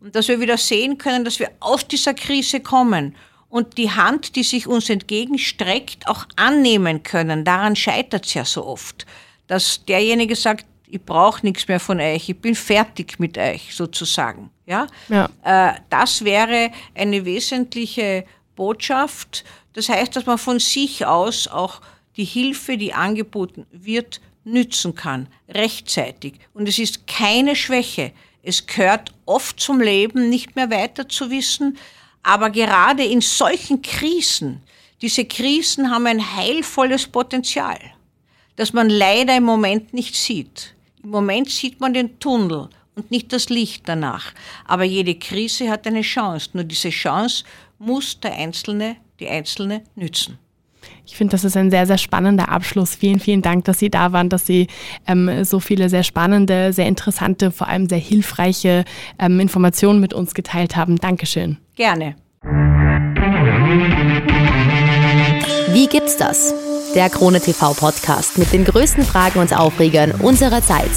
Und dass wir wieder sehen können, dass wir aus dieser Krise kommen und die Hand, die sich uns entgegenstreckt, auch annehmen können. Daran scheitert es ja so oft, dass derjenige sagt, ich brauche nichts mehr von euch, ich bin fertig mit euch sozusagen. Ja? ja. Äh, das wäre eine wesentliche Botschaft. Das heißt, dass man von sich aus auch die Hilfe, die angeboten wird, nützen kann, rechtzeitig. Und es ist keine Schwäche. Es gehört oft zum Leben, nicht mehr weiter zu wissen. Aber gerade in solchen Krisen, diese Krisen haben ein heilvolles Potenzial, das man leider im Moment nicht sieht. Im Moment sieht man den Tunnel und nicht das Licht danach. Aber jede Krise hat eine Chance. Nur diese Chance muss der Einzelne, die Einzelne nützen. Ich finde, das ist ein sehr, sehr spannender Abschluss. Vielen, vielen Dank, dass Sie da waren, dass Sie ähm, so viele sehr spannende, sehr interessante, vor allem sehr hilfreiche ähm, Informationen mit uns geteilt haben. Dankeschön. Gerne. Wie gibt's das? Der Krone TV Podcast mit den größten Fragen und Aufregern unserer Zeit.